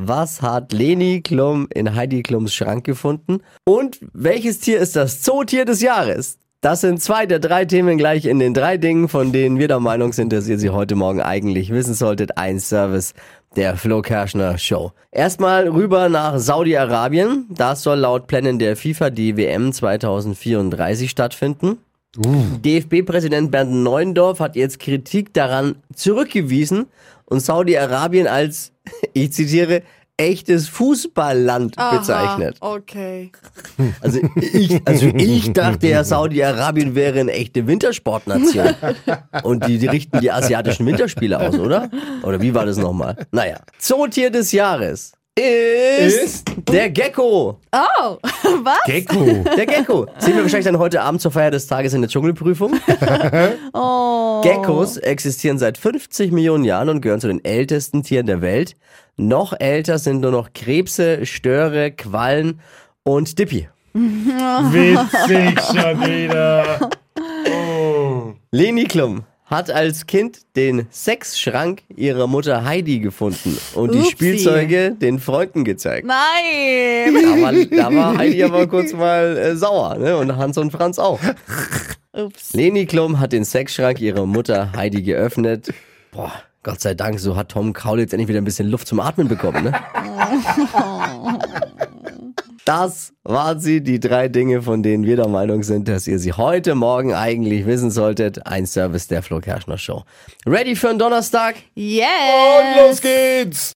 Was hat Leni Klum in Heidi Klums Schrank gefunden? Und welches Tier ist das Zootier des Jahres? Das sind zwei der drei Themen gleich in den drei Dingen, von denen wir der Meinung sind, dass ihr sie heute Morgen eigentlich wissen solltet. Ein Service der Flo Kerschner Show. Erstmal rüber nach Saudi-Arabien. Da soll laut Plänen der FIFA die WM 2034 stattfinden. DFB-Präsident Bernd Neuendorf hat jetzt Kritik daran zurückgewiesen und Saudi-Arabien als, ich zitiere, echtes Fußballland bezeichnet. Okay. Also ich, also ich dachte ja, Saudi-Arabien wäre eine echte Wintersportnation. Und die, die richten die asiatischen Winterspiele aus, oder? Oder wie war das nochmal? Naja. Zootier des Jahres ist, Ist? der Gecko. Oh, was? Gecko. Der Gecko. Sehen wir wahrscheinlich dann heute Abend zur Feier des Tages in der Dschungelprüfung. Oh. Geckos existieren seit 50 Millionen Jahren und gehören zu den ältesten Tieren der Welt. Noch älter sind nur noch Krebse, Störe, Quallen und Dippi. Witzig schon wieder. Leni Klum hat als Kind den Sexschrank ihrer Mutter Heidi gefunden und die Upsi. Spielzeuge den Freunden gezeigt. Nein. Da war, da war Heidi aber kurz mal äh, sauer, ne? Und Hans und Franz auch. Ups. Leni Klum hat den Sexschrank ihrer Mutter Heidi geöffnet. Boah, Gott sei Dank, so hat Tom Kaulitz endlich wieder ein bisschen Luft zum Atmen bekommen, ne? Das waren sie, die drei Dinge, von denen wir der Meinung sind, dass ihr sie heute Morgen eigentlich wissen solltet. Ein Service der Flo Kerschner Show. Ready für einen Donnerstag? Yes. Und los geht's.